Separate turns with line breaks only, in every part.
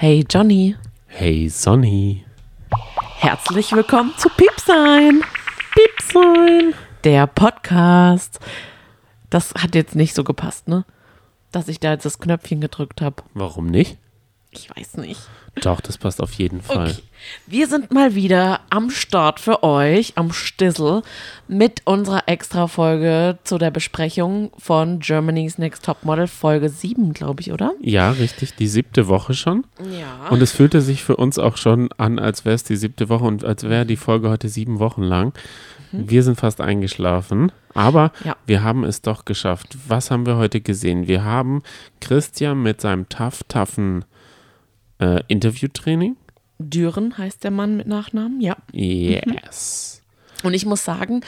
Hey Johnny,
Hey Sonny.
herzlich willkommen zu Piepsein,
Piepsein.
der Podcast. Das hat jetzt nicht so gepasst, ne? Dass ich da jetzt das Knöpfchen gedrückt habe.
Warum nicht?
Ich weiß nicht.
Doch, das passt auf jeden Fall.
Okay. Wir sind mal wieder am Start für euch, am Stissel, mit unserer Extra-Folge zu der Besprechung von Germany's Next Topmodel, Folge 7, glaube ich, oder?
Ja, richtig, die siebte Woche schon.
Ja.
Und es fühlte sich für uns auch schon an, als wäre es die siebte Woche und als wäre die Folge heute sieben Wochen lang. Wir sind fast eingeschlafen, aber
Ja.
wir haben es doch geschafft. Was haben wir heute gesehen? Wir haben Christian mit seinem tough, toughen äh, Interviewtraining.
Düren heißt der Mann mit Nachnamen, ja.
Yes.
Und ich muss sagen,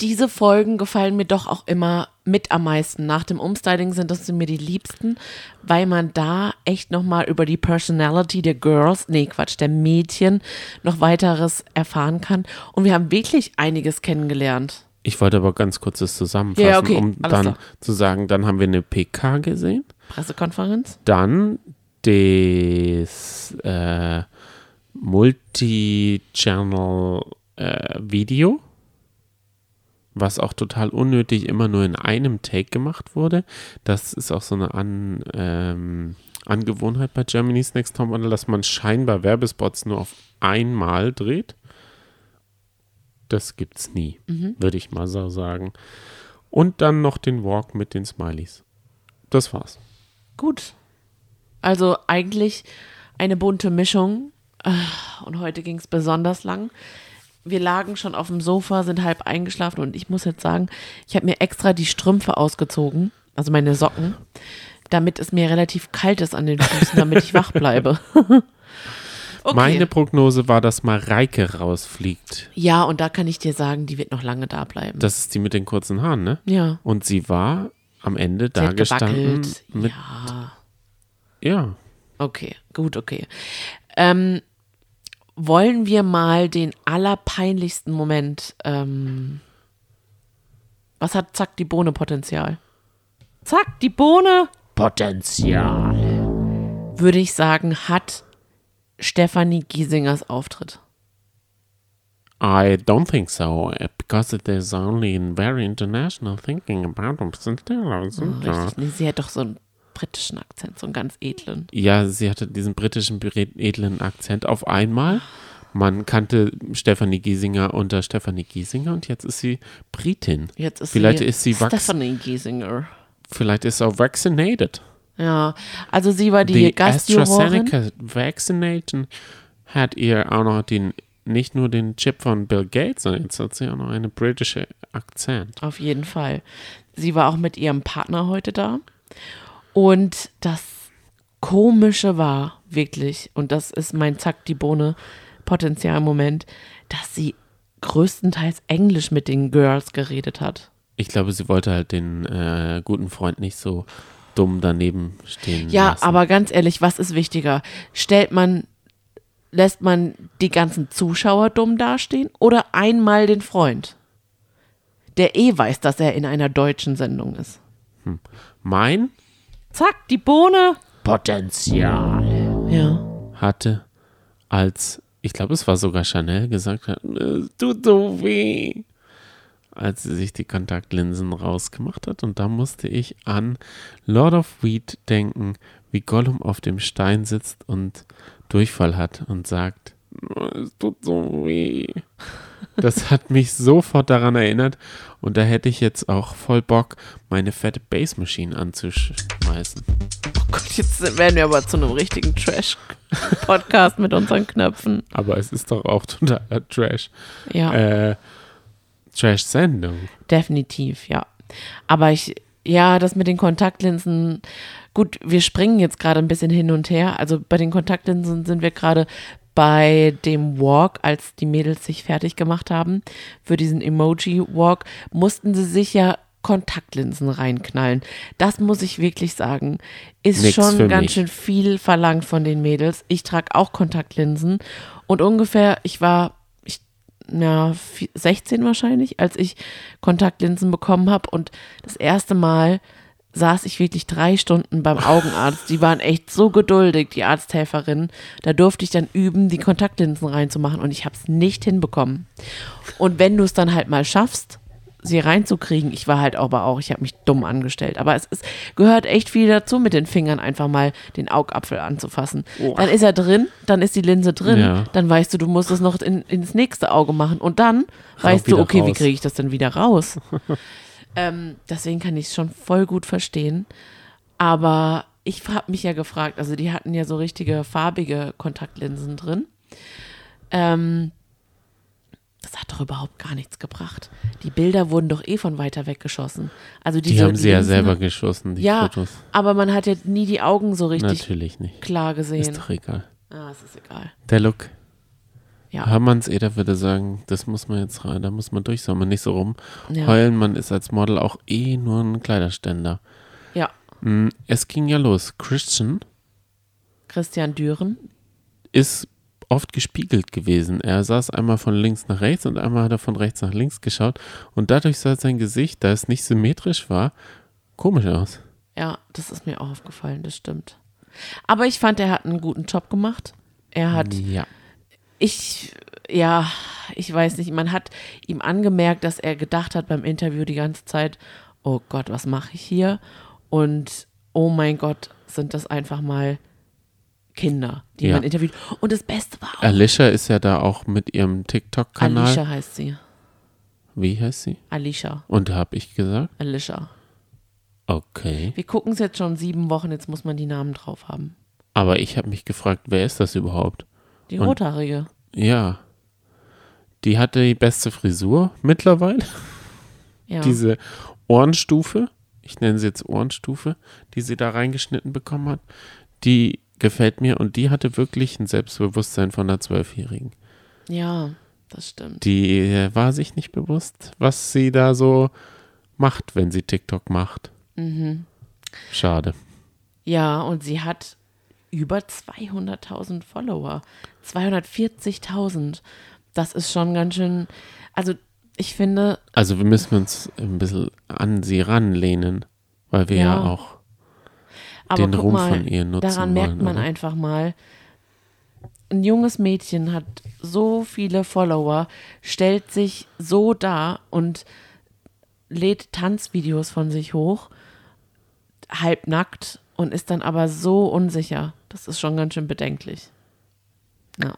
diese Folgen gefallen mir doch auch immer mit am meisten. Nach dem Umstyling sind das mir die liebsten, weil man da echt nochmal über die Personality der Girls, nee Quatsch, der Mädchen noch weiteres erfahren kann. Und wir haben wirklich einiges kennengelernt.
Ich wollte aber ganz kurz das zusammenfassen,
Ja, okay,
um
alles
dann
klar.
zu sagen, dann haben wir eine PK gesehen.
Pressekonferenz?
Dann das äh, Multi-Channel-Video, was auch total unnötig immer nur in einem Take gemacht wurde. Das ist auch so eine An, ähm, Angewohnheit bei Germany's Next Topmodel, dass man scheinbar Werbespots nur auf einmal dreht. Das gibt's nie, würde ich mal so sagen. Und dann noch den Walk mit den Smileys. Das war's.
Gut. Also eigentlich eine bunte Mischung. Ah, Und heute ging es besonders lang. Wir lagen schon auf dem Sofa, sind halb eingeschlafen und ich muss jetzt sagen, ich habe mir extra die Strümpfe ausgezogen, also meine Socken, damit es mir relativ kalt ist an den Füßen, damit ich wach bleibe. okay.
Meine Prognose war, dass Mareike rausfliegt.
ja, und da kann ich dir sagen, die wird noch lange da bleiben.
Das ist die mit den kurzen Haaren, ne?
ja.
Und sie war am Ende
Sie
da gestanden
gewackelt.
mit,
Ja.
Ja.
Okay, gut, okay. Ähm, wollen wir mal den allerpeinlichsten Moment, ähm, was hat Zack die Bohne Potenzial? Zack, die Bohne
Potenzial.
würde ich sagen, hat Stefanie Giesingers Auftritt.
I don't think so, because it is only in very international thinking about Potenzial.
Richtig, nee, sie hat doch so einen britischen Akzent, so einen ganz edlen.
Ja, sie hatte diesen britischen edlen Akzent auf einmal. Man kannte Stefanie Giesinger unter Stefanie Giesinger und jetzt ist sie Britin.
Jetzt ist
Vielleicht
sie
ist sie
Stephanie Giesinger.
Vielleicht ist sie auch vaccinated.
Ja, also sie war die,
Die
Gastjurorin.
AstraZeneca Vaccination hat ihr auch noch den, nicht nur den Chip von Bill Gates, sondern jetzt hat sie auch noch eine britische Akzent.
Auf jeden Fall. Sie war auch mit ihrem Partner heute da. Und das Komische war wirklich, und das ist mein Zack die Bohne Potenzialmoment, dass sie größtenteils Englisch mit den Girls geredet hat.
Ich glaube, sie wollte halt den äh, guten Freund nicht so dumm daneben stehen
Ja,
lassen.
aber ganz ehrlich, was ist wichtiger? Stellt man, lässt man die ganzen Zuschauer dumm dastehen oder einmal den Freund? Der eh weiß, dass er in einer deutschen Sendung ist.
Mein
Zack, die Bohne.
Potenzial
Ja.
hatte, als, ich glaube, es war sogar Chanel, gesagt hat, es tut so weh, als sie sich die Kontaktlinsen rausgemacht hat. Und da musste ich an Lord of Weed denken, wie Gollum auf dem Stein sitzt und Durchfall hat und sagt, es tut so weh. Das hat mich sofort daran erinnert und da hätte ich jetzt auch voll Bock, meine fette Bass Machine anzuschmeißen.
Oh Gott, jetzt werden wir aber zu einem richtigen Trash-Podcast mit unseren Knöpfen.
Aber es ist doch auch totaler Trash.
Ja,
Äh, Trash-Sendung.
definitiv, ja. Aber ich, ja, das mit den Kontaktlinsen, gut, wir springen jetzt gerade ein bisschen hin und her. Also bei den Kontaktlinsen sind wir gerade bei dem Walk, als die Mädels sich fertig gemacht haben für diesen Emoji-Walk, mussten sie sich ja Kontaktlinsen reinknallen. Das muss ich wirklich sagen, ist
Nix
schon ganz
mich.
schön viel verlangt von den Mädels. Ich trage auch Kontaktlinsen und ungefähr, ich war ich, vi- 16 wahrscheinlich, als ich Kontaktlinsen bekommen habe und das erste Mal saß ich wirklich drei Stunden beim Augenarzt. Die waren echt so geduldig, die Arzthelferin. Da durfte ich dann üben, die Kontaktlinsen reinzumachen und ich habe es nicht hinbekommen. Und wenn du es dann halt mal schaffst, sie reinzukriegen, ich war halt aber auch, ich habe mich dumm angestellt. Aber es ist, gehört echt viel dazu, mit den Fingern einfach mal den Augapfel anzufassen. Dann ist er drin, dann ist die Linse drin,
Ja.
dann weißt du, du musst es noch in, ins nächste Auge machen und dann weißt du, okay, wie
raus.
kriege ich das denn wieder raus? ähm, deswegen kann ich es schon voll gut verstehen. Aber ich habe mich ja gefragt, also die hatten ja so richtige farbige Kontaktlinsen drin. Ähm, das hat doch überhaupt gar nichts gebracht. Die Bilder wurden doch eh von weiter weg geschossen. Also
Die haben sie ja
Linsen-
selber geschossen, die
Ja,
Fotos.
aber man hat ja nie die Augen so richtig
Natürlich nicht.
klar
Ist
gesehen.
doch egal.
Ah, es ist egal.
Der Look.
Ja.
Hermanns Eder würde sagen, das muss man jetzt rein, da muss man durch, soll man nicht so rum
Ja.
heulen. Man ist als Model auch eh nur ein Kleiderständer.
Ja.
Mm, Es ging ja los. Christian
Christian Düren.
ist oft gespiegelt gewesen. Er saß einmal von links nach rechts und einmal hat er von rechts nach links geschaut. Und dadurch sah sein Gesicht, da es nicht symmetrisch war, komisch aus.
Ja, das ist mir auch aufgefallen, das stimmt. Aber ich fand, er hat einen guten Job gemacht. Er hat,
Ja.
Ich, ja, ich weiß nicht, man hat ihm angemerkt, dass er gedacht hat beim Interview die ganze Zeit, oh Gott, was mache ich hier? Und oh mein Gott, sind das einfach mal Kinder, die
Ja.
man interviewt. Und das Beste war auch,
Alicia ist ja da auch mit ihrem TikTok-Kanal.
Alicia heißt sie.
Wie heißt sie?
Alicia.
Und habe ich gesagt?
Alicia.
Okay.
Wir gucken es jetzt schon sieben Wochen, jetzt muss man die Namen drauf haben.
Aber ich habe mich gefragt, wer ist das überhaupt?
Die
Und-
Rothaarige.
Ja. Die hatte die beste Frisur mittlerweile.
Ja.
Diese Ohrenstufe, ich nenne sie jetzt Ohrenstufe, die sie da reingeschnitten bekommen hat, die gefällt mir und die hatte wirklich ein Selbstbewusstsein von einer Zwölfjährigen.
ja, das stimmt.
Die äh, war sich nicht bewusst, was sie da so macht, wenn sie TikTok macht.
Mhm.
Schade.
Ja, und sie hat über 200.000 Follower. 240.000. Das ist schon ganz schön. Also, ich finde,
Also wir müssen uns ein bisschen an sie ranlehnen, weil wir ja,
Ja.
auch
aber
den Ruhm
mal,
von ihr nutzen
daran
wollen.
merkt man
oder?
einfach mal, ein junges Mädchen hat so viele Follower, stellt sich so dar und lädt Tanzvideos von sich hoch, halbnackt und ist dann aber so unsicher. Das ist schon ganz schön bedenklich. Ja.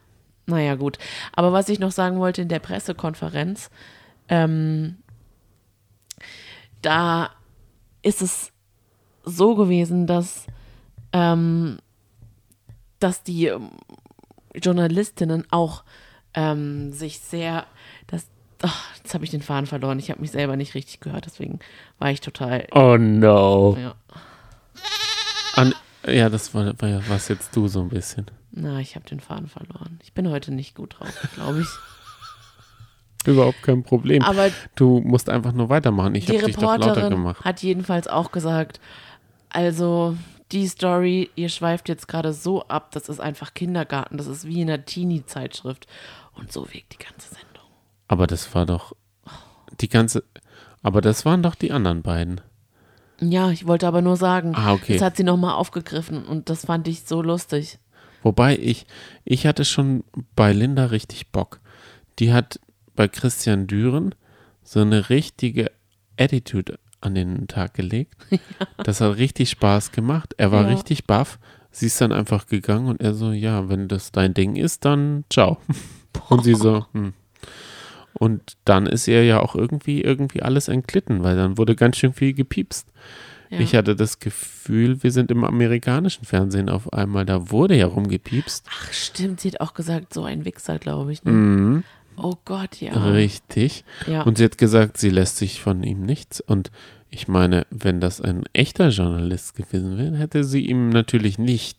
Naja, gut. Aber was ich noch sagen wollte in der Pressekonferenz, ähm, da ist es so gewesen, dass, ähm, dass die ähm, Journalistinnen auch ähm, sich sehr, das, ach, jetzt habe ich den Faden verloren. Ich habe mich selber nicht richtig gehört, deswegen war ich total,
Oh no.
ja,
An, ja, das war, war ja was jetzt du so ein bisschen.
na, ich habe den Faden verloren. Ich bin heute nicht gut drauf, glaube ich.
Überhaupt kein Problem.
Aber
du musst einfach nur weitermachen. Ich habe dich doch lauter
Reporterin
gemacht.
hat jedenfalls auch gesagt, also die Story, ihr schweift jetzt gerade so ab, das ist einfach Kindergarten, das ist wie in einer Teenie-Zeitschrift. Und so wirkt die ganze Sendung.
Aber das war doch die ganze. Aber das waren doch die anderen beiden.
Ja, ich wollte aber nur sagen,
Ah, okay.
das hat sie nochmal aufgegriffen und das fand ich so lustig.
Wobei ich, ich hatte schon bei Linda richtig Bock. Die hat bei Christian Düren so eine richtige Attitude an den Tag gelegt. Das hat richtig Spaß gemacht. Er war
Ja.
richtig baff. Sie ist dann einfach gegangen und er so, ja, wenn das dein Ding ist, dann ciao. Und sie so, hm. Und dann ist ihr ja auch irgendwie, irgendwie alles entglitten, weil dann wurde ganz schön viel gepiepst.
Ja.
Ich hatte das Gefühl, wir sind im amerikanischen Fernsehen auf einmal, da wurde ja rumgepiepst.
Ach, stimmt, sie hat auch gesagt, so ein Wichser, glaube ich. Ne?
Mhm,
Oh Gott, ja.
richtig.
ja.
Und sie hat gesagt, sie lässt sich von ihm nichts. Und ich meine, wenn das ein echter Journalist gewesen wäre, hätte sie ihm natürlich nicht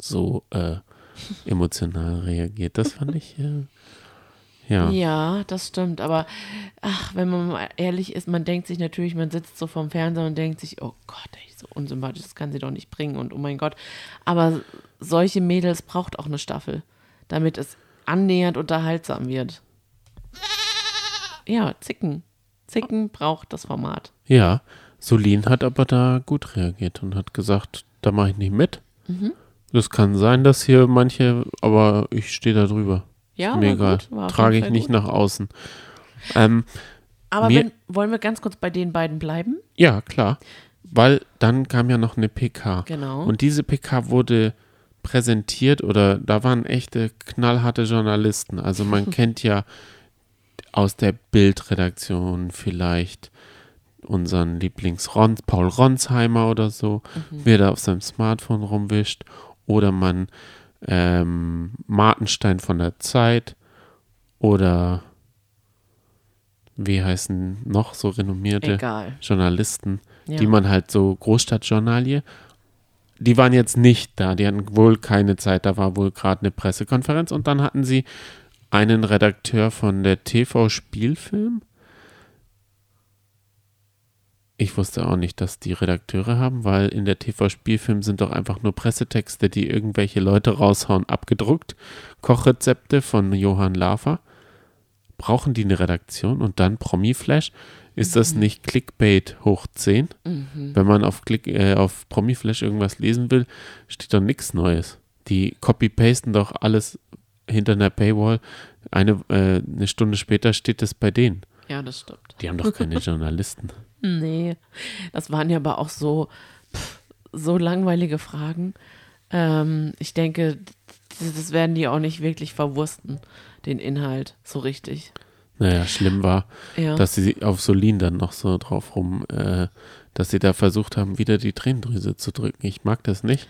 so äh, emotional reagiert. Das fand ich, äh, ja.
Ja, das stimmt. Aber ach, wenn man mal ehrlich ist, man denkt sich natürlich, man sitzt so vorm Fernseher und denkt sich, oh Gott, ey, so unsympathisch, das kann sie doch nicht bringen und oh mein Gott. Aber solche Mädels braucht auch eine Staffel, damit es annähernd unterhaltsam wird. Ja, Zicken. Zicken braucht das Format.
Ja, Solin hat aber da gut reagiert und hat gesagt, da mache ich nicht mit.
Mhm.
Das kann sein, dass hier manche, aber ich stehe da drüber.
Ja,
Mir egal. Trage ich nicht
gut.
nach außen. Ähm,
Aber wenn, wollen wir ganz kurz bei den beiden bleiben?
ja, klar. Weil dann kam ja noch eine PK.
Genau.
Und diese PK wurde präsentiert oder da waren echte knallharte Journalisten. Also man kennt ja aus der Bildredaktion vielleicht unseren Lieblings-Ron, Paul Ronsheimer oder so, wer da auf seinem Smartphone rumwischt. Oder man ähm, Martenstein von der Zeit oder wie heißen noch so renommierte
Egal.
Journalisten,
Ja.
die man halt so Großstadtjournalie, die waren jetzt nicht da, die hatten wohl keine Zeit, da war wohl gerade eine Pressekonferenz und dann hatten sie einen Redakteur von der TV Spielfilm. Ich wusste auch nicht, dass die Redakteure haben, weil in der TV Spielfilm sind doch einfach nur Pressetexte, die irgendwelche Leute raushauen, abgedruckt. Kochrezepte von Johann Lafer. Brauchen die eine Redaktion und dann Promiflash? Ist das nicht Clickbait hoch 10? Wenn man auf, Click, äh, auf Promiflash irgendwas lesen will, steht doch nichts Neues. Die copy-pasten doch alles hinter einer Paywall. Eine, äh, eine Stunde später steht es bei denen.
Ja, das stimmt.
Die haben doch keine Journalisten.
Nee, das waren ja aber auch so, pff, so langweilige Fragen. Ähm, ich denke, das werden die auch nicht wirklich verwursten, den Inhalt, so richtig.
Naja, schlimm war,
Ja.
dass sie auf Solin dann noch so drauf rum, äh, dass sie da versucht haben, wieder die Tränendrüse zu drücken. Ich mag das nicht.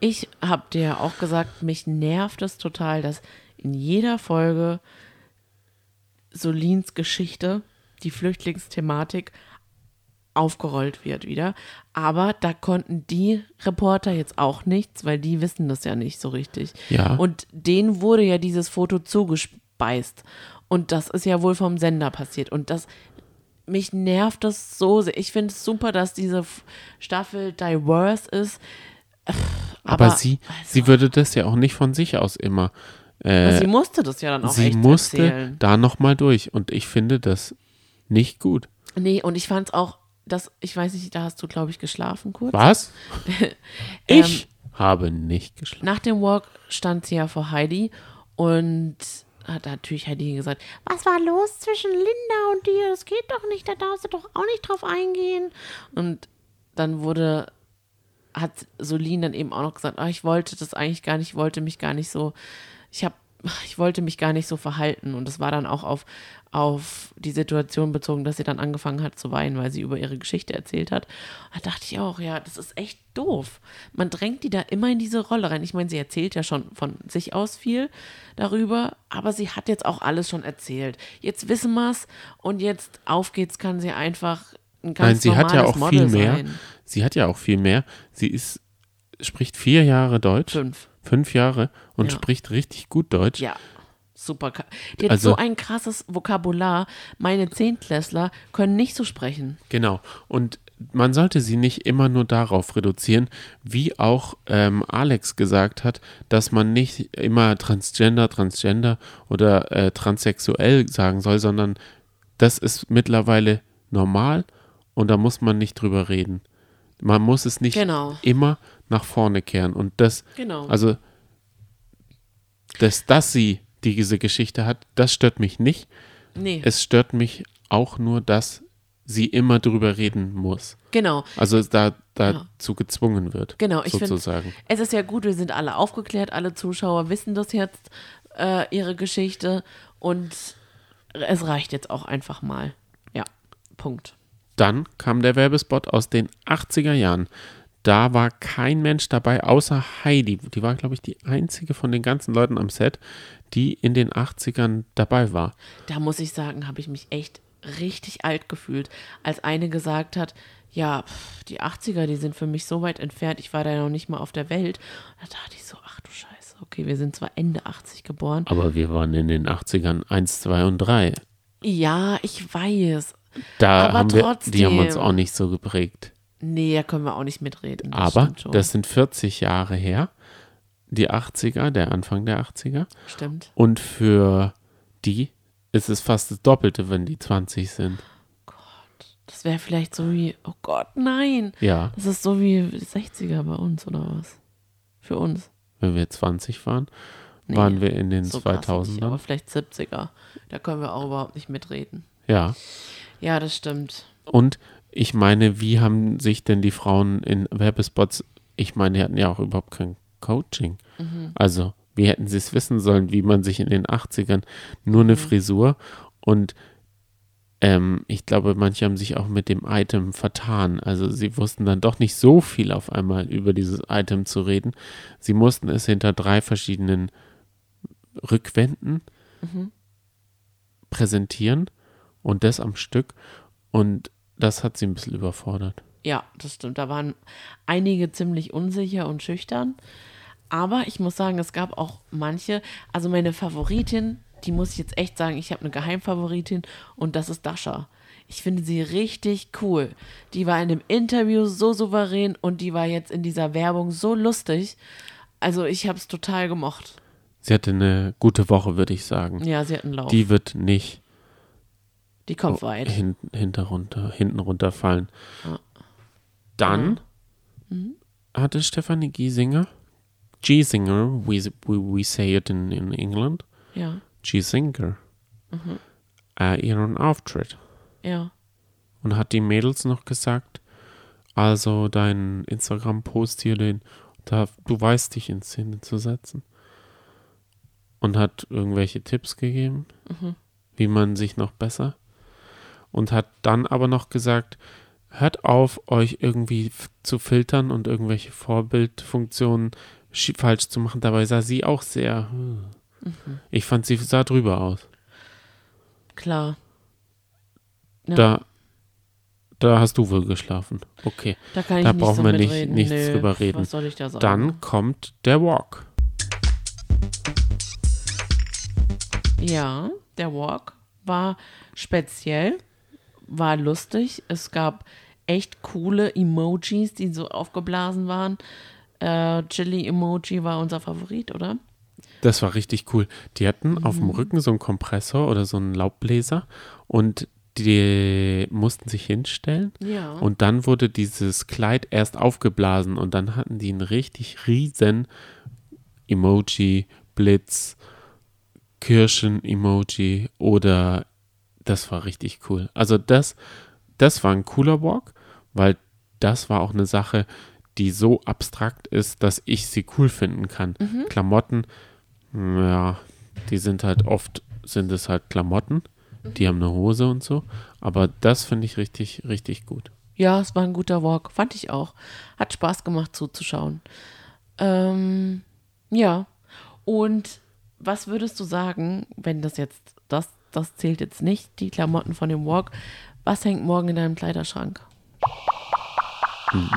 Ich habe dir ja auch gesagt, mich nervt es total, dass in jeder Folge Solins Geschichte, die Flüchtlingsthematik, aufgerollt wird wieder. Aber da konnten die Reporter jetzt auch nichts, weil die wissen das ja nicht so richtig.
Ja.
Und denen wurde ja dieses Foto zugespeist. Und das ist ja wohl vom Sender passiert. Und das, mich nervt das so sehr. Ich finde es super, dass diese Staffel diverse ist.
Aber,
Aber,
sie,
also-
sie würde das ja auch nicht von sich aus immer. Äh,
sie musste das ja dann auch
sie
echt
musste
erzählen.
da nochmal durch. Und ich finde das nicht gut.
Nee, und ich fand es auch, dass, ich weiß nicht, da hast du, glaube ich, geschlafen kurz.
Was?
Ähm,
ich habe nicht geschlafen.
Nach dem Walk stand sie ja vor Heidi und hat natürlich Heidi gesagt, was war los zwischen Linda und dir? Das geht doch nicht, da darfst du doch auch nicht drauf eingehen. Und dann wurde, hat Solin dann eben auch noch gesagt, ah, ich wollte das eigentlich gar nicht, ich wollte mich gar nicht so, ich habe, ich wollte mich gar nicht so verhalten. Und das war dann auch auf, auf die Situation bezogen, dass sie dann angefangen hat zu weinen, weil sie über ihre Geschichte erzählt hat. Da dachte ich auch, ja, das ist echt doof. Man drängt die da immer in diese Rolle rein. Ich meine, sie erzählt ja schon von sich aus viel darüber, aber sie hat jetzt auch alles schon erzählt. Jetzt wissen wir es und jetzt auf geht's, kann sie einfach ein ganz
Nein, sie hat ja
normales
auch
Model
viel mehr.
sein.
Sie hat ja auch viel mehr. Sie ist, spricht vier Jahre Deutsch,
Fünf.
Fünf Jahre und
Ja.
spricht richtig gut Deutsch.
Ja. Super. Die hat
Also-
so ein krasses Vokabular. Meine Zehntklässler können nicht so sprechen.
Genau. Und man sollte sie nicht immer nur darauf reduzieren, wie auch ähm, Alex gesagt hat, dass man nicht immer Transgender, Transgender oder äh, transsexuell sagen soll, sondern das ist mittlerweile normal und da muss man nicht drüber reden. Man muss es nicht
Genau.
immer nach vorne kehren. Und das,
Genau.
also, dass, dass sie diese Geschichte hat, das stört mich nicht.
nee,
Es stört mich auch nur, dass sie immer drüber reden muss.
genau.
Also da
Ja.
dazu gezwungen wird.
Genau, ich finde,
sozusagen.
es ist ja gut, wir sind alle aufgeklärt, alle Zuschauer wissen das jetzt, äh, ihre Geschichte und es reicht jetzt auch einfach mal. Ja, Punkt.
Dann kam der Werbespot aus den 80er Jahren. Da war kein Mensch dabei, außer Heidi. Die war, glaube ich, die einzige von den ganzen Leuten am Set, die in den 80ern dabei war.
Da muss ich sagen, habe ich mich echt richtig alt gefühlt, als eine gesagt hat, ja, die 80er, die sind für mich so weit entfernt, ich war da noch nicht mal auf der Welt. Da dachte ich so, ach du Scheiße, okay, wir sind zwar Ende 80 geboren.
Aber wir waren in den 80ern 1, 2 und 3.
Ja, ich weiß.
Da
Aber
haben wir, die haben uns
trotzdem.
auch nicht so geprägt.
Nee, da können wir auch nicht mitreden. das
Aber das sind 40 Jahre her. Die 80er, der Anfang der 80er.
stimmt.
Und für die ist es fast das Doppelte, wenn die 20 sind.
Das wäre vielleicht so wie, oh Gott, nein.
Ja,
Das ist so wie 60er bei uns oder was? Für uns.
wenn wir 20 waren,
Nee,
waren wir in den
so krass nicht, aber
2000ern.
vielleicht 70er. Da können wir auch überhaupt nicht mitreden.
Ja.
Ja, das stimmt.
Und ich meine, wie haben sich denn die Frauen in Werbespots, ich meine, die hatten ja auch überhaupt kein Coaching.
Mhm.
Also, wie hätten sie es wissen sollen, wie man sich in den 80ern nur eine
Mhm.
Frisur und ähm, ich glaube, manche haben sich auch mit dem Item vertan. Also sie wussten dann doch nicht so viel auf einmal über dieses Item zu reden. Sie mussten es hinter drei verschiedenen Rückwänden
Mhm.
präsentieren und das am Stück. Und das hat sie ein bisschen überfordert.
Ja, das stimmt. Da waren einige ziemlich unsicher und schüchtern. Aber ich muss sagen, es gab auch manche, also meine Favoritin, die muss ich jetzt echt sagen, ich habe eine Geheimfavoritin und das ist Dasha. Ich finde sie richtig cool. Die war in dem Interview so souverän und die war jetzt in dieser Werbung so lustig. Also ich habe es total gemocht.
Sie hatte eine gute Woche, würde ich sagen.
Ja, sie hat einen Lauf. Die,
Die wird nicht
kommt weit.
hin, hinter runter, hinten runterfallen.
Ja.
Dann
Mhm.
hatte Stefanie Giesinger, Giesinger, we, we, we say it in, in England,
Ja,
Giesinger,
Mhm.
äh, ihren Auftritt
ja.
und hat die Mädels noch gesagt, also dein Instagram-Post hier, den, da, du weißt dich in Szene zu setzen. Und hat irgendwelche Tipps gegeben,
Mhm.
wie man sich noch besser. Und hat dann aber noch gesagt, hört auf, euch irgendwie zu filtern und irgendwelche Vorbildfunktionen falsch zu machen. Dabei sah sie auch sehr. hm.
Mhm.
Ich fand, sie sah drüber aus.
Klar. Ja.
Da, da hast du wohl geschlafen. Okay.
Da kann ich
Da
nicht
brauchen
so
wir nicht-
mitreden.
nichts
Nö,
drüber reden.
Was soll ich da sagen?
Dann kommt der Walk.
Ja, der Walk war speziell, war lustig. Es gab echt coole Emojis, die so aufgeblasen waren. Äh, Chili-Emoji war unser Favorit, oder?
Das war richtig cool. Die hatten auf dem Rücken so einen Kompressor oder so einen Laubbläser und die mussten sich hinstellen
Ja.
und dann wurde dieses Kleid erst aufgeblasen und dann hatten die einen richtig riesen Emoji, Blitz, Kirschen-Emoji oder das war richtig cool. Also das, das war ein cooler Walk, weil das war auch eine Sache, die so abstrakt ist, dass ich sie cool finden kann. Klamotten, ja, die sind halt oft, sind es halt Klamotten, die haben eine Hose und so, aber das finde ich richtig, richtig gut.
ja, es war ein guter Walk. Fand ich auch. Hat Spaß gemacht zuzuschauen. Ähm, ja. Und was würdest du sagen, wenn das jetzt, das, zählt jetzt nicht, die Klamotten von dem Walk, was hängt morgen in deinem Kleiderschrank?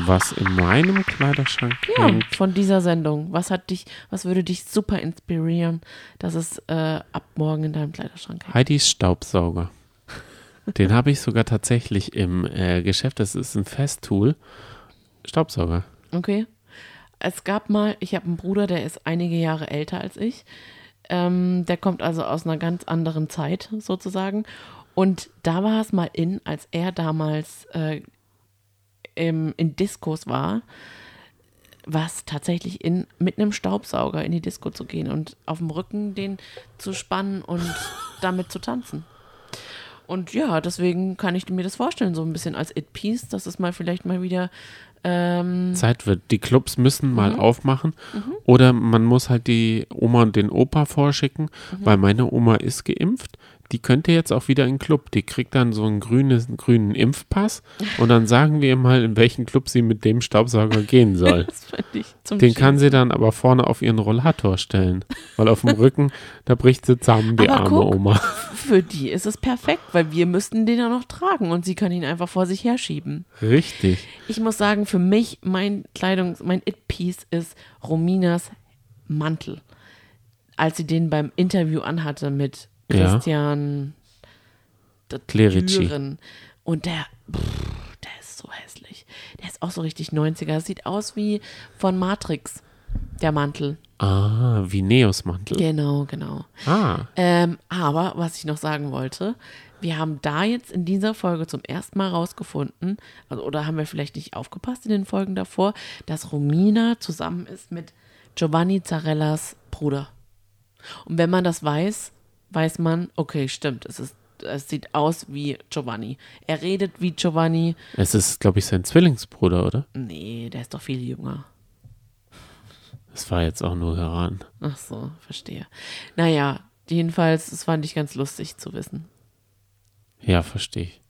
Was in meinem Kleiderschrank
Ja,
hängt,
von dieser Sendung. Was hat dich, was würde dich super inspirieren, dass es äh, ab morgen in deinem Kleiderschrank hängt?
Heidis Staubsauger. Den habe ich sogar tatsächlich im äh, Geschäft. Das ist ein Festtool. Staubsauger.
Okay. Es gab mal, ich habe einen Bruder, der ist einige Jahre älter als ich. Ähm, der kommt also aus einer ganz anderen Zeit sozusagen. Und da war es mal in, als er damals äh, im, in Diskos war, es tatsächlich in, mit einem Staubsauger in die Disco zu gehen und auf dem Rücken den zu spannen und damit zu tanzen. Und ja, deswegen kann ich mir das vorstellen, so ein bisschen als It-Piece, dass es mal vielleicht mal wieder ähm,
Zeit wird. Die Clubs müssen mal
Mhm.
aufmachen. Oder man muss halt die Oma und den Opa vorschicken,
Mhm.
weil meine Oma ist geimpft. Die könnte jetzt auch wieder in den Club. Die kriegt dann so einen grünes, grünen Impfpass. Und dann sagen wir ihr mal, in welchen Club sie mit dem Staubsauger gehen soll.
Das fand ich zum
Den kann
Schießen.
sie dann aber vorne auf ihren Rollator stellen. Weil auf dem Rücken, da bricht sie zusammen, die
Aber
arme
guck.
Oma.
Für die ist es perfekt, weil wir müssten den ja noch tragen und sie kann ihn einfach vor sich herschieben.
Richtig.
Ich muss sagen, für mich, mein Kleidungs-, mein It-Piece ist Rominas Mantel. Als sie den beim Interview anhatte mit. Christian D-
Clerici.
Und der, pff, der ist so hässlich. Der ist auch so richtig 90er. Sieht aus wie von Matrix. Der Mantel.
Ah, wie Neos Mantel.
Genau, genau.
Ah,
Ähm, aber was ich noch sagen wollte, wir haben da jetzt in dieser Folge zum ersten Mal rausgefunden, also, oder haben wir vielleicht nicht aufgepasst in den Folgen davor, dass Romina zusammen ist mit Giovanni Zarellas Bruder. Und wenn man das weiß, weiß man, okay, stimmt, es ist es sieht aus wie Giovanni. Er redet wie Giovanni.
es ist, glaube ich, sein Zwillingsbruder, oder?
Nee, der ist doch viel jünger.
Das war jetzt auch nur geraten.
Ach so, verstehe. Naja, jedenfalls, das fand ich ganz lustig zu wissen.
Ja, verstehe ich.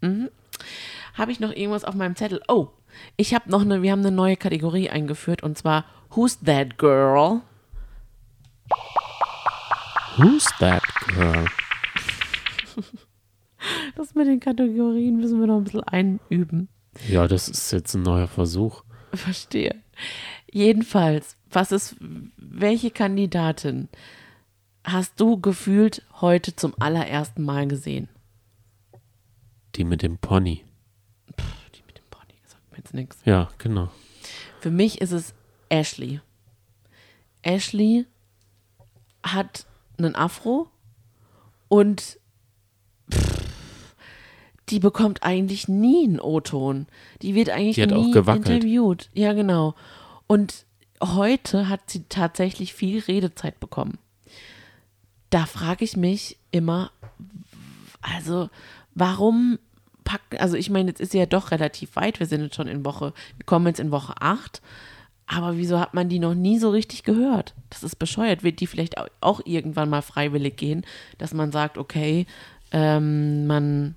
Habe ich noch irgendwas auf meinem Zettel? Oh, ich habe noch eine, wir haben eine neue Kategorie eingeführt und zwar Who's That Girl?
Who's that girl?
Das mit den Kategorien müssen wir noch ein bisschen einüben.
Ja, das ist jetzt ein neuer Versuch.
Verstehe. Jedenfalls, was ist, welche Kandidatin hast du gefühlt heute zum allerersten Mal gesehen?
Die mit dem Pony.
Die mit dem Pony gesagt mir jetzt nichts.
Ja, genau.
Für mich ist es Ashley. Ashley hat einen Afro und pff, die bekommt eigentlich nie einen O-Ton. Die wird eigentlich
Die
nie interviewt. Ja, genau. Und heute hat sie tatsächlich viel Redezeit bekommen. Da frage ich mich immer, also warum packen, also ich meine, jetzt ist sie ja doch relativ weit, wir sind jetzt schon in Woche, wir kommen jetzt in Woche 8, aber wieso hat man die noch nie so richtig gehört? Das ist bescheuert. Wird die vielleicht au- auch irgendwann mal freiwillig gehen, dass man sagt, okay, ähm, man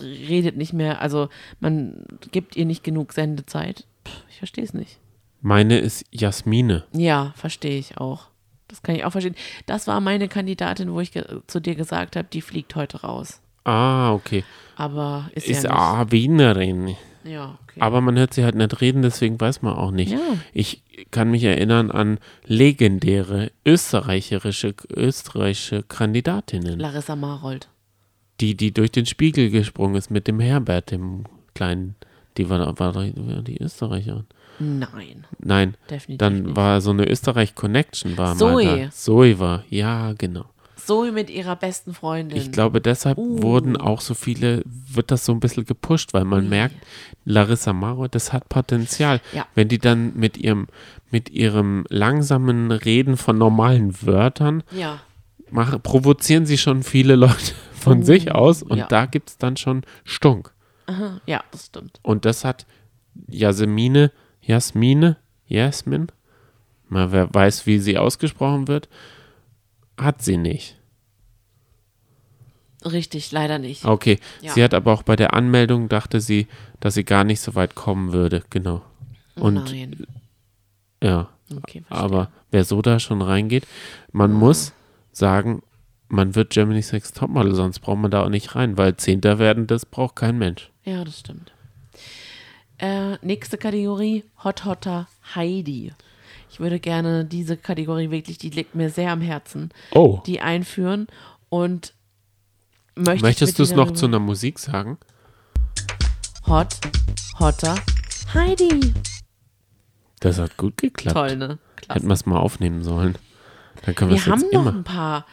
redet nicht mehr, also man gibt ihr nicht genug Sendezeit. Puh, ich verstehe es nicht.
Meine ist Jasmine.
Ja, verstehe ich auch. Das kann ich auch verstehen. Das war meine Kandidatin, wo ich zu dir gesagt habe, die fliegt heute raus.
Ah, okay.
Aber ist,
Ist
ja nicht.
ah, Wienerin.
Ja, okay.
Aber man hört sie halt nicht reden, deswegen weiß man auch nicht.
Ja.
Ich kann mich erinnern an legendäre österreichische, österreichische Kandidatinnen.
Larissa Marold.
Die, die durch den Spiegel gesprungen ist mit dem Herbert, dem kleinen. Die war, war, war die Österreicherin.
Nein,
Nein,
definitiv
dann war so eine Österreich-Connection war
Zoe.
mal da. Zoe war, ja, genau.
Zoe mit ihrer besten Freundin.
Ich glaube, deshalb
Uh.
wurden auch so viele, wird das so ein bisschen gepusht, weil man merkt, Larissa Maro, das hat Potenzial.
Ja.
Wenn die dann mit ihrem, mit ihrem langsamen Reden von normalen Wörtern
Ja,
machen, provozieren sie schon viele Leute von
Oh,
sich aus und
ja.
da gibt es dann schon Stunk.
aha, ja, das stimmt.
Und das hat Jasmine, Jasmine, Jasmin, mal wer weiß, wie sie ausgesprochen wird, hat sie nicht.
Richtig, leider nicht.
Okay,
Ja.
sie hat aber auch bei der Anmeldung dachte sie, dass sie gar nicht so weit kommen würde, genau. Und
Nein.
ja,
Okay,
aber wer so da schon reingeht, man muss sagen, man wird Germany's Next Topmodel, sonst braucht man da auch nicht rein, weil Zehnter werden, das braucht kein Mensch.
Ja, das stimmt. Äh, nächste Kategorie, Hot Hotter Heidi. Ich würde gerne diese Kategorie wirklich, die liegt mir sehr am Herzen,
Oh,
die einführen und möchte
möchtest du es noch zu
einer
Musik sagen?
Hot Hotter Heidi.
Das hat gut geklappt.
Toll, ne? Klasse.
Hätten wir es mal aufnehmen sollen. Dann können wir es jetzt
noch
immer.
ein paar.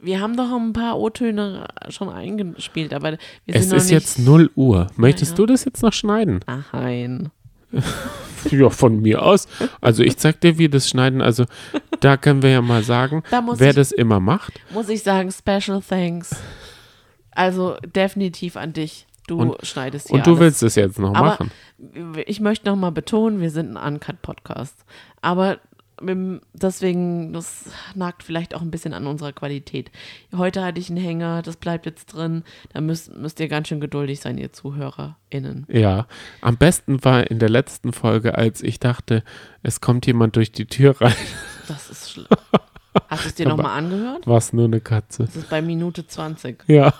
Wir haben doch ein paar O-Töne schon eingespielt, aber wir
Es
sind noch
ist jetzt 0 Uhr. Möchtest
ja.
du das jetzt noch schneiden?
Ach, nein.
Ja, von mir aus. Also ich zeig dir, wie das schneiden. Also da können wir ja mal sagen,
Da
wer
ich-
das immer macht.
Muss ich sagen, special thanks. Also definitiv an dich. Du
Und-
schneidest hier
Und du
alles.
willst es jetzt noch
Aber
machen.
ich möchte noch mal betonen, wir sind ein Uncut-Podcast. Aber deswegen, das nagt vielleicht auch ein bisschen an unserer Qualität. Heute hatte ich einen Hänger, das bleibt jetzt drin. Da müsst, müsst ihr ganz schön geduldig sein, ihr ZuhörerInnen.
Ja, am besten war in der letzten Folge, als ich dachte, es kommt jemand durch die Tür rein,
Das ist schlimm. Hast du es dir noch mal angehört?
war es nur eine Katze.
Das ist bei Minute 20.
Ja,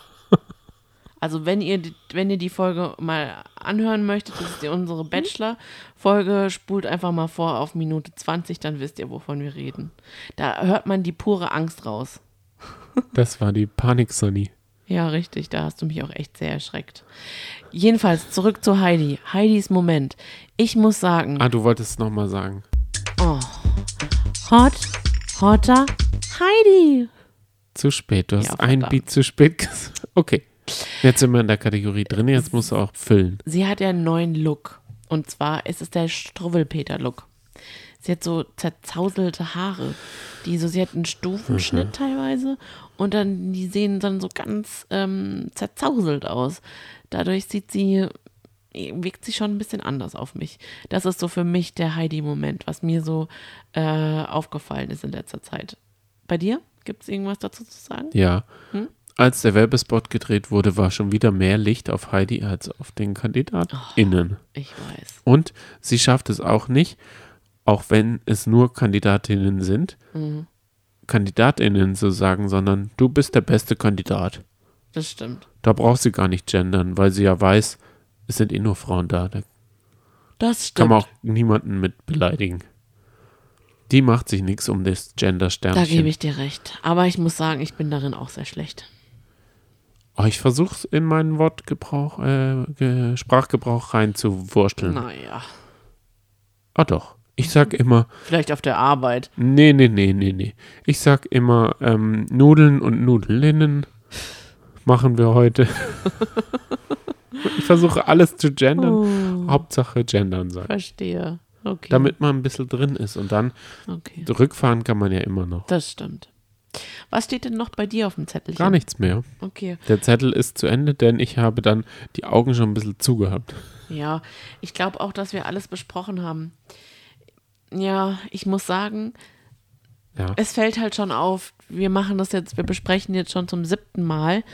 Also wenn ihr, wenn ihr die Folge mal anhören möchtet, das ist unsere Bachelor-Folge, spult einfach mal vor auf Minute 20, dann wisst ihr, wovon wir reden. Da hört man die pure Angst raus.
das war die Panik-Sonny.
Ja, richtig, da hast du mich auch echt sehr erschreckt. Jedenfalls zurück zu Heidi. Heidis Moment. Ich muss sagen,
Ah, du wolltest es nochmal sagen.
oh, Hot, hotter Heidi.
Zu spät. Du hast
Ja,
ein. Beat zu spät gesagt. Okay. Jetzt sind wir in der Kategorie drin. Jetzt musst du auch füllen.
Sie hat ja einen neuen Look. Und zwar ist es der Struwwelpeter-Look. Sie hat so zerzauselte Haare. Die so, sie hat einen Stufenschnitt
Mhm.
teilweise und dann, die sehen dann so ganz ähm, zerzauselt aus. Dadurch sieht sie, wirkt sie schon ein bisschen anders auf mich. Das ist so für mich der Heidi-Moment, was mir so äh, aufgefallen ist in letzter Zeit. Bei dir? Gibt es irgendwas dazu zu sagen?
Ja.
Hm?
Als der Werbespot gedreht wurde, war schon wieder mehr Licht auf Heidi als auf den KandidatInnen.
Ich weiß.
Und sie schafft es auch nicht, auch wenn es nur Kandidatinnen sind,
Mhm.
KandidatInnen zu sagen, sondern du bist der beste Kandidat.
Das stimmt.
Da braucht sie gar nicht gendern, weil sie ja weiß, es sind eh nur Frauen da. Da
Das
kann
stimmt.
man auch niemanden mit beleidigen. Die macht sich nichts um das
Da
Gender-Sternchen.
gebe ich dir recht. Aber ich muss sagen, ich bin darin auch sehr schlecht.
Oh, ich versuche es in meinen Wortgebrauch, äh, Ge- Sprachgebrauch reinzuwursteln.
Naja,
Ah doch. Ich sag immer,
vielleicht auf der Arbeit.
nee, nee, nee, nee, nee. Ich sag immer, ähm, Nudeln und Nudelinnen machen wir heute. ich versuche alles zu gendern.
Oh,
Hauptsache gendern sagen.
verstehe. Okay.
Damit man ein bisschen drin ist. Und dann
okay.
rückfahren kann man ja immer noch.
Das stimmt. Was steht denn noch bei dir auf dem Zettel?
Gar nichts mehr.
Okay.
Der Zettel ist zu Ende, denn ich habe dann die Augen schon ein bisschen zugehabt.
Ja, ich glaube auch, dass wir alles besprochen haben. Ja, ich muss sagen,
Ja.
es fällt halt schon auf, wir machen das jetzt, wir besprechen jetzt schon zum siebten Mal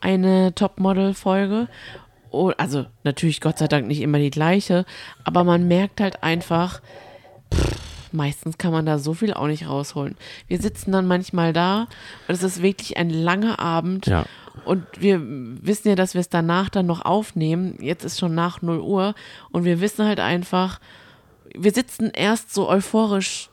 eine Topmodel-Folge. Also natürlich Gott sei Dank nicht immer die gleiche, aber man merkt halt einfach, pff, meistens kann man da so viel auch nicht rausholen. Wir sitzen dann manchmal da und es ist wirklich ein langer Abend
Ja.
und wir wissen ja, dass wir es danach dann noch aufnehmen. Jetzt ist schon nach 0 Uhr und wir wissen halt einfach, wir sitzen erst so euphorisch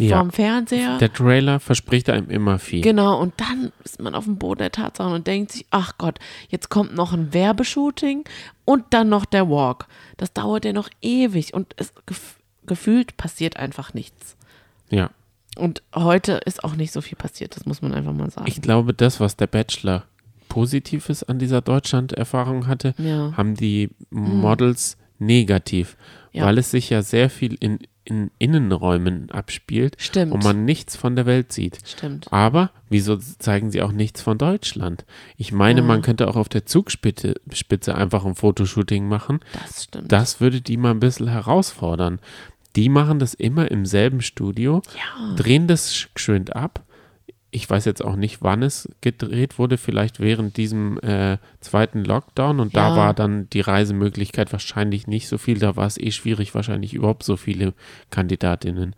Ja.
vorm Fernseher.
Der Trailer verspricht einem immer viel.
Genau, und dann ist man auf dem Boden der Tatsachen und denkt sich, ach Gott, jetzt kommt noch ein Werbeshooting und dann noch der Walk. Das dauert ja noch ewig und es gefühlt passiert einfach nichts.
Ja.
Und heute ist auch nicht so viel passiert, das muss man einfach mal sagen.
Ich glaube, das, was der Bachelor Positives an dieser Deutschland-Erfahrung hatte,
Ja.
haben die Models negativ,
Ja.
weil es sich ja sehr viel in, in Innenräumen abspielt
Stimmt.
und man nichts von der Welt sieht.
Stimmt.
Aber wieso zeigen sie auch nichts von Deutschland? Ich meine,
Ja.
man könnte auch auf der Zugspitze Spitze einfach ein Fotoshooting machen.
Das stimmt.
Das würde die mal ein bisschen herausfordern. Die machen das immer im selben Studio,
ja.
drehen das sch- geschwind ab. Ich weiß jetzt auch nicht, wann es gedreht wurde, vielleicht während diesem äh, zweiten Lockdown. Und da
Ja.
war dann die Reisemöglichkeit wahrscheinlich nicht so viel. Da war es eh schwierig, wahrscheinlich überhaupt so viele Kandidatinnen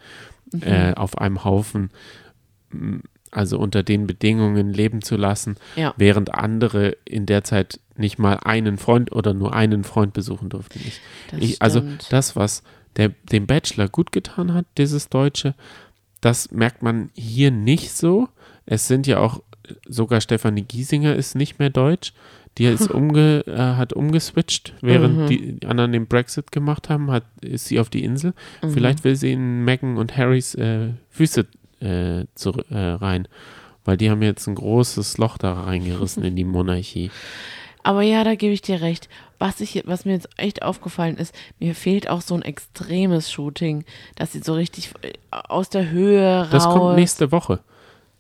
Mhm.
äh, auf einem Haufen, also unter den Bedingungen leben zu lassen,
Ja.
während andere in der Zeit nicht mal einen Freund oder nur einen Freund besuchen durften. Ich, ich, also das, was der, dem Bachelor gut getan hat, dieses Deutsche, das merkt man hier nicht so. Es sind ja auch, sogar Stefanie Giesinger ist nicht mehr deutsch. Die ist umge, äh, hat umgeswitcht, während
Mhm.
die anderen den Brexit gemacht haben, hat, ist sie auf die Insel.
Mhm.
Vielleicht will sie in Meghan und Harrys äh, Füße äh, zu, äh, rein, weil die haben jetzt ein großes Loch da reingerissen in die Monarchie.
Aber ja, da gebe ich dir recht. Was, ich, was mir jetzt echt aufgefallen ist, mir fehlt auch so ein extremes Shooting, dass sie so richtig äh, aus der Höhe raus.
Das kommt nächste Woche.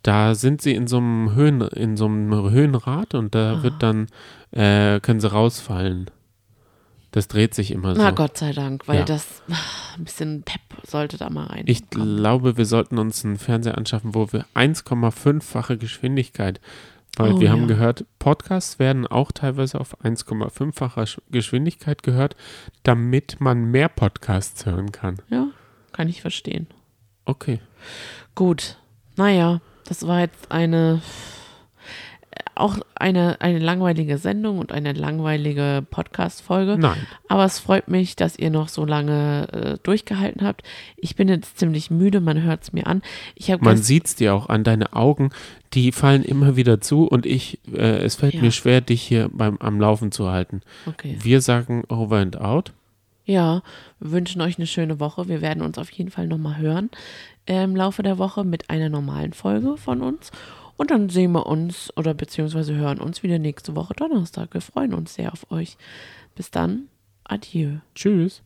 Da sind sie in so einem Höhen, in so einem Höhenrad und da
Ah.
wird dann, äh, können sie rausfallen. Das dreht sich immer so.
Na Gott sei Dank, weil
Ja.
das ah, ein bisschen Pep sollte da mal rein.
Ich glaube, wir sollten uns einen Fernseher anschaffen, wo wir 1,5-fache Geschwindigkeit, weil
Oh,
wir haben
ja.
gehört, Podcasts werden auch teilweise auf 1,5-facher Sch- Geschwindigkeit gehört, damit man mehr Podcasts hören kann.
Ja, kann ich verstehen.
Okay.
Gut, naja, das war jetzt eine auch eine, eine langweilige Sendung und eine langweilige Podcast-Folge.
Nein.
Aber es freut mich, dass ihr noch so lange äh, durchgehalten habt. Ich bin jetzt ziemlich müde, man hört es mir an. Ich
Man sieht es dir auch an, deine Augen, die fallen immer wieder zu und ich, äh, es fällt
Ja.
mir schwer, dich hier beim, am Laufen zu halten.
okay.
Wir sagen over and out.
Ja, wünschen euch eine schöne Woche. Wir werden uns auf jeden Fall nochmal hören. Im Laufe der Woche mit einer normalen Folge von uns. Und dann sehen wir uns oder beziehungsweise hören uns wieder nächste Woche Donnerstag. Wir freuen uns sehr auf euch. Bis dann. Adieu.
Tschüss.